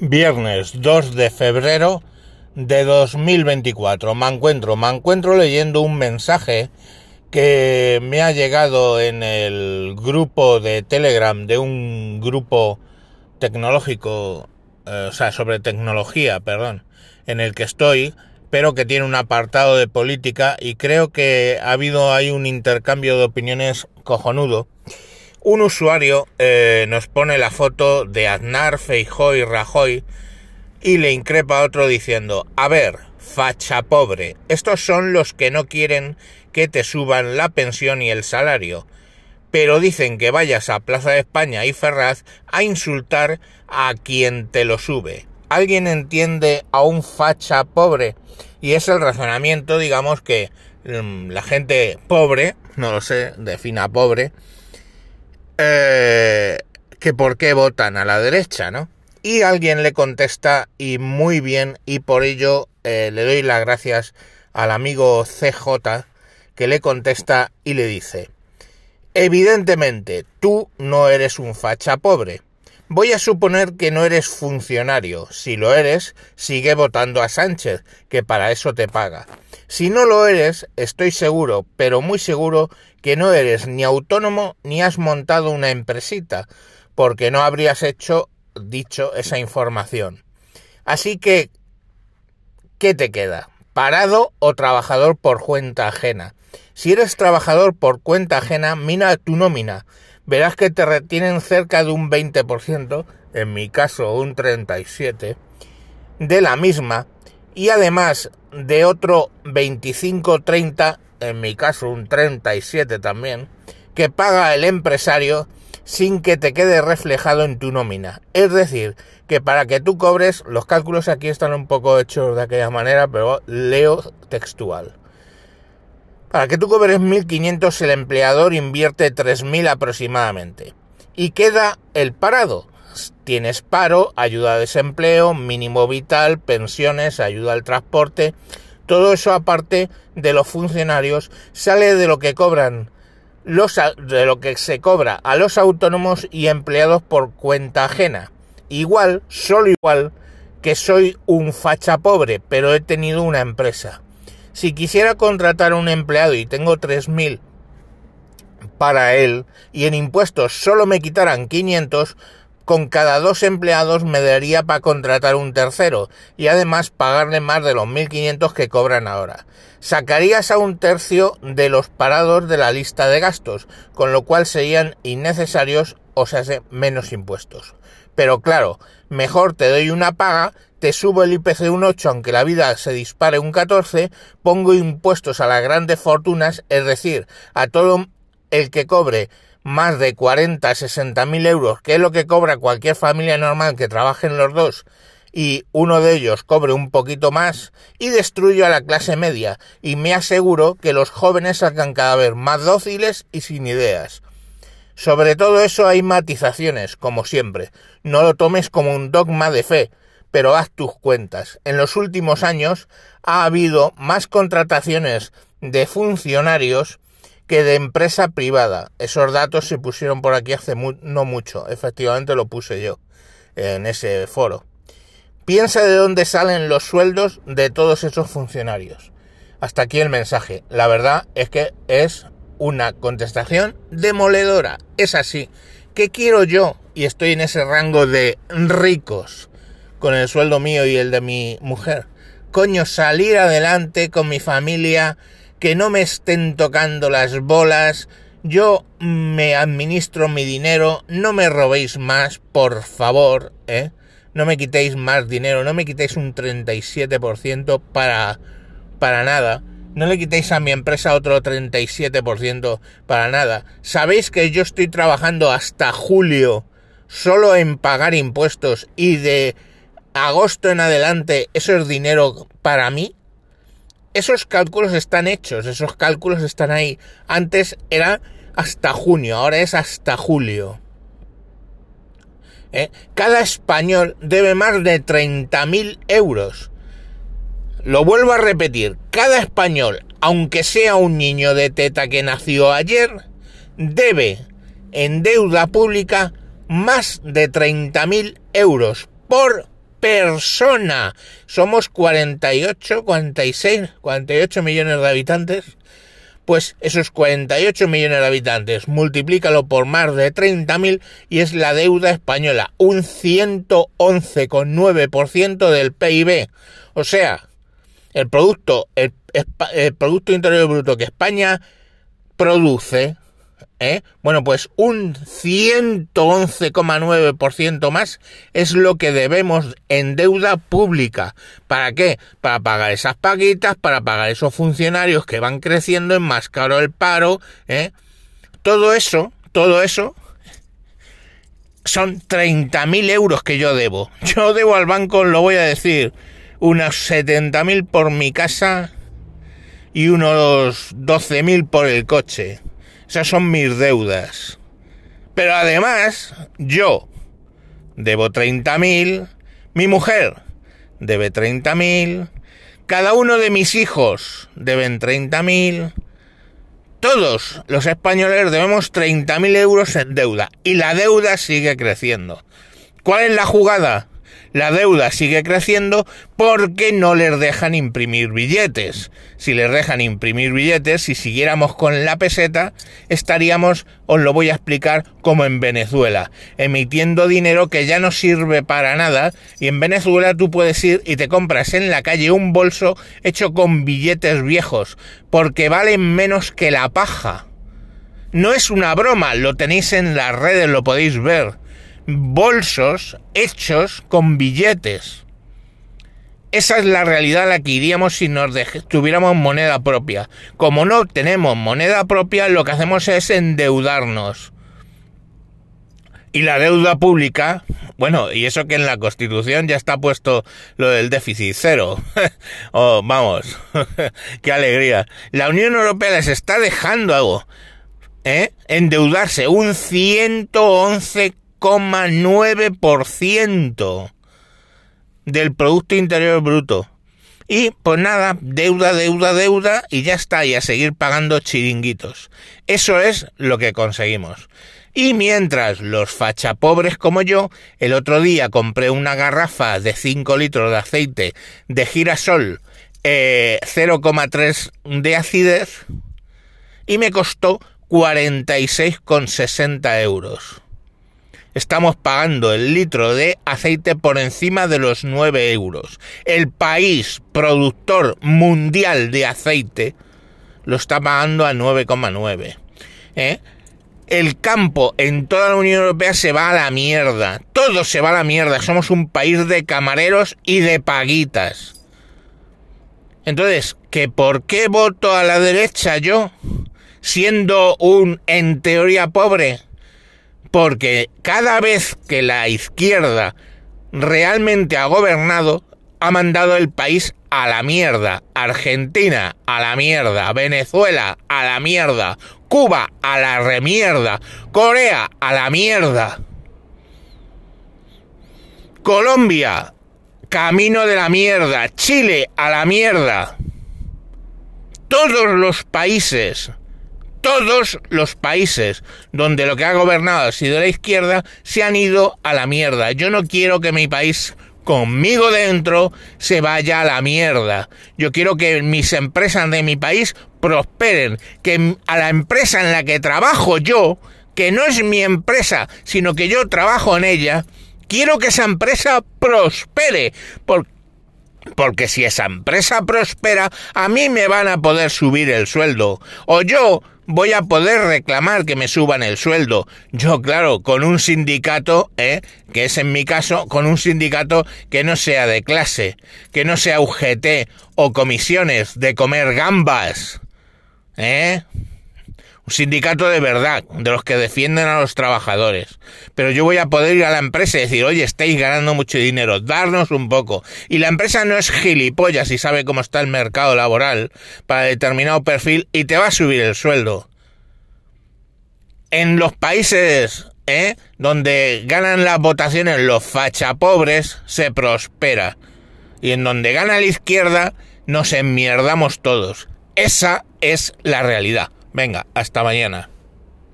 Viernes 2 de febrero de 2024. Me encuentro, me encuentro leyendo un mensaje que me ha llegado en el grupo de Telegram de un grupo tecnológico, eh, o sea, sobre tecnología, perdón, en el que estoy, pero que tiene un apartado de política y creo que ha habido ahí un intercambio de opiniones cojonudo un usuario eh, nos pone la foto de Aznar, Feijóo y Rajoy y le increpa a otro diciendo, a ver, facha pobre, estos son los que no quieren que te suban la pensión y el salario, pero dicen que vayas a Plaza de España y Ferraz a insultar a quien te lo sube. ¿Alguien entiende a un facha pobre? Y es el razonamiento, digamos, que mm, la gente pobre, no lo sé, defina pobre, eh, que por qué votan a la derecha, ¿no? Y alguien le contesta y muy bien y por ello eh, le doy las gracias al amigo CJ que le contesta y le dice, evidentemente tú no eres un facha pobre. Voy a suponer que no eres funcionario. Si lo eres, sigue votando a Sánchez, que para eso te paga. Si no lo eres, estoy seguro, pero muy seguro, que no eres ni autónomo ni has montado una empresita, porque no habrías hecho dicho esa información. Así que, ¿qué te queda? ¿Parado o trabajador por cuenta ajena? Si eres trabajador por cuenta ajena, mira tu nómina. Verás que te retienen cerca de un 20%, en mi caso un 37%, de la misma, y además de otro 25-30, en mi caso un 37 también, que paga el empresario sin que te quede reflejado en tu nómina. Es decir, que para que tú cobres, los cálculos aquí están un poco hechos de aquella manera, pero leo textual. Para que tú cobres 1.500 el empleador invierte 3.000 aproximadamente. Y queda el parado, tienes paro, ayuda a desempleo, mínimo vital, pensiones, ayuda al transporte, todo eso aparte de los funcionarios sale de lo que cobran los de lo que se cobra a los autónomos y empleados por cuenta ajena. Igual, solo igual que soy un facha pobre, pero he tenido una empresa. Si quisiera contratar a un empleado y tengo 3000 para él y en impuestos solo me quitaran 500, con cada dos empleados me daría para contratar un tercero y además pagarle más de los 1.500 que cobran ahora. Sacarías a un tercio de los parados de la lista de gastos, con lo cual serían innecesarios o se hace menos impuestos. Pero claro, mejor te doy una paga, te subo el IPC un 8 aunque la vida se dispare un 14, pongo impuestos a las grandes fortunas, es decir, a todo el que cobre más de 40, 60 mil euros, que es lo que cobra cualquier familia normal que trabaje en los dos, y uno de ellos cobre un poquito más, y destruyo a la clase media, y me aseguro que los jóvenes salgan cada vez más dóciles y sin ideas. Sobre todo eso hay matizaciones, como siempre. No lo tomes como un dogma de fe, pero haz tus cuentas. En los últimos años ha habido más contrataciones de funcionarios que de empresa privada. Esos datos se pusieron por aquí hace no mucho. Efectivamente lo puse yo en ese foro. Piensa de dónde salen los sueldos de todos esos funcionarios. Hasta aquí el mensaje. La verdad es que es una contestación demoledora. Es así. ¿Qué quiero yo? Y estoy en ese rango de ricos con el sueldo mío y el de mi mujer. Coño, salir adelante con mi familia que no me estén tocando las bolas, yo me administro mi dinero, no me robéis más, por favor, ¿eh? No me quitéis más dinero, no me quitéis un 37% para, para nada. No le quitéis a mi empresa otro 37% para nada. Sabéis que yo estoy trabajando hasta julio solo en pagar impuestos y de agosto en adelante eso es dinero para mí esos cálculos están hechos, esos cálculos están ahí. Antes era hasta junio, ahora es hasta julio. ¿Eh? Cada español debe más de 30.000 euros. Lo vuelvo a repetir, cada español, aunque sea un niño de teta que nació ayer, debe en deuda pública más de 30.000 euros por persona. Somos 48, 46, 48 millones de habitantes. Pues esos 48 millones de habitantes, multiplícalo por más de 30.000 y es la deuda española, un 111,9% del PIB. O sea, el producto, el, el Producto Interior Bruto que España produce ¿Eh? Bueno, pues un 111,9% más es lo que debemos en deuda pública. ¿Para qué? Para pagar esas paguitas, para pagar esos funcionarios que van creciendo en más caro el paro. ¿eh? Todo eso, todo eso son 30.000 euros que yo debo. Yo debo al banco, lo voy a decir, unos 70.000 por mi casa y unos 12.000 por el coche. Esas son mis deudas. Pero además, yo debo 30.000, mi mujer debe 30.000, cada uno de mis hijos deben 30.000, todos los españoles debemos 30.000 euros en deuda y la deuda sigue creciendo. ¿Cuál es la jugada? La deuda sigue creciendo porque no les dejan imprimir billetes. Si les dejan imprimir billetes, si siguiéramos con la peseta, estaríamos, os lo voy a explicar, como en Venezuela, emitiendo dinero que ya no sirve para nada y en Venezuela tú puedes ir y te compras en la calle un bolso hecho con billetes viejos, porque valen menos que la paja. No es una broma, lo tenéis en las redes, lo podéis ver bolsos hechos con billetes. Esa es la realidad a la que iríamos si nos tuviéramos moneda propia. Como no tenemos moneda propia, lo que hacemos es endeudarnos. Y la deuda pública, bueno, y eso que en la Constitución ya está puesto lo del déficit cero. oh, vamos, qué alegría. La Unión Europea les está dejando algo, ¿eh? Endeudarse un 111 9% del Producto Interior Bruto. Y pues nada, deuda, deuda, deuda y ya está, y a seguir pagando chiringuitos. Eso es lo que conseguimos. Y mientras los fachapobres como yo, el otro día compré una garrafa de 5 litros de aceite de girasol 0,3 eh, de acidez y me costó 46,60 euros estamos pagando el litro de aceite por encima de los 9 euros. El país productor mundial de aceite lo está pagando a 9,9. ¿eh? El campo en toda la Unión Europea se va a la mierda. Todo se va a la mierda. Somos un país de camareros y de paguitas. Entonces, ¿que por qué voto a la derecha yo? Siendo un, en teoría, pobre porque cada vez que la izquierda realmente ha gobernado, ha mandado el país a la mierda. Argentina a la mierda. Venezuela a la mierda. Cuba a la remierda. Corea a la mierda. Colombia, camino de la mierda. Chile a la mierda. Todos los países todos los países donde lo que ha gobernado ha sido la izquierda se han ido a la mierda. Yo no quiero que mi país conmigo dentro se vaya a la mierda. Yo quiero que mis empresas de mi país prosperen, que a la empresa en la que trabajo yo, que no es mi empresa, sino que yo trabajo en ella, quiero que esa empresa prospere, porque si esa empresa prospera, a mí me van a poder subir el sueldo. O yo voy a poder reclamar que me suban el sueldo. Yo, claro, con un sindicato, ¿eh? que es en mi caso, con un sindicato que no sea de clase, que no sea UGT o comisiones de comer gambas. ¿Eh? Un sindicato de verdad, de los que defienden a los trabajadores. Pero yo voy a poder ir a la empresa y decir, oye, estáis ganando mucho dinero, darnos un poco. Y la empresa no es gilipollas y sabe cómo está el mercado laboral para determinado perfil y te va a subir el sueldo. En los países ¿eh? donde ganan las votaciones los fachapobres, se prospera. Y en donde gana la izquierda, nos enmierdamos todos. Esa es la realidad. Venga, hasta mañana.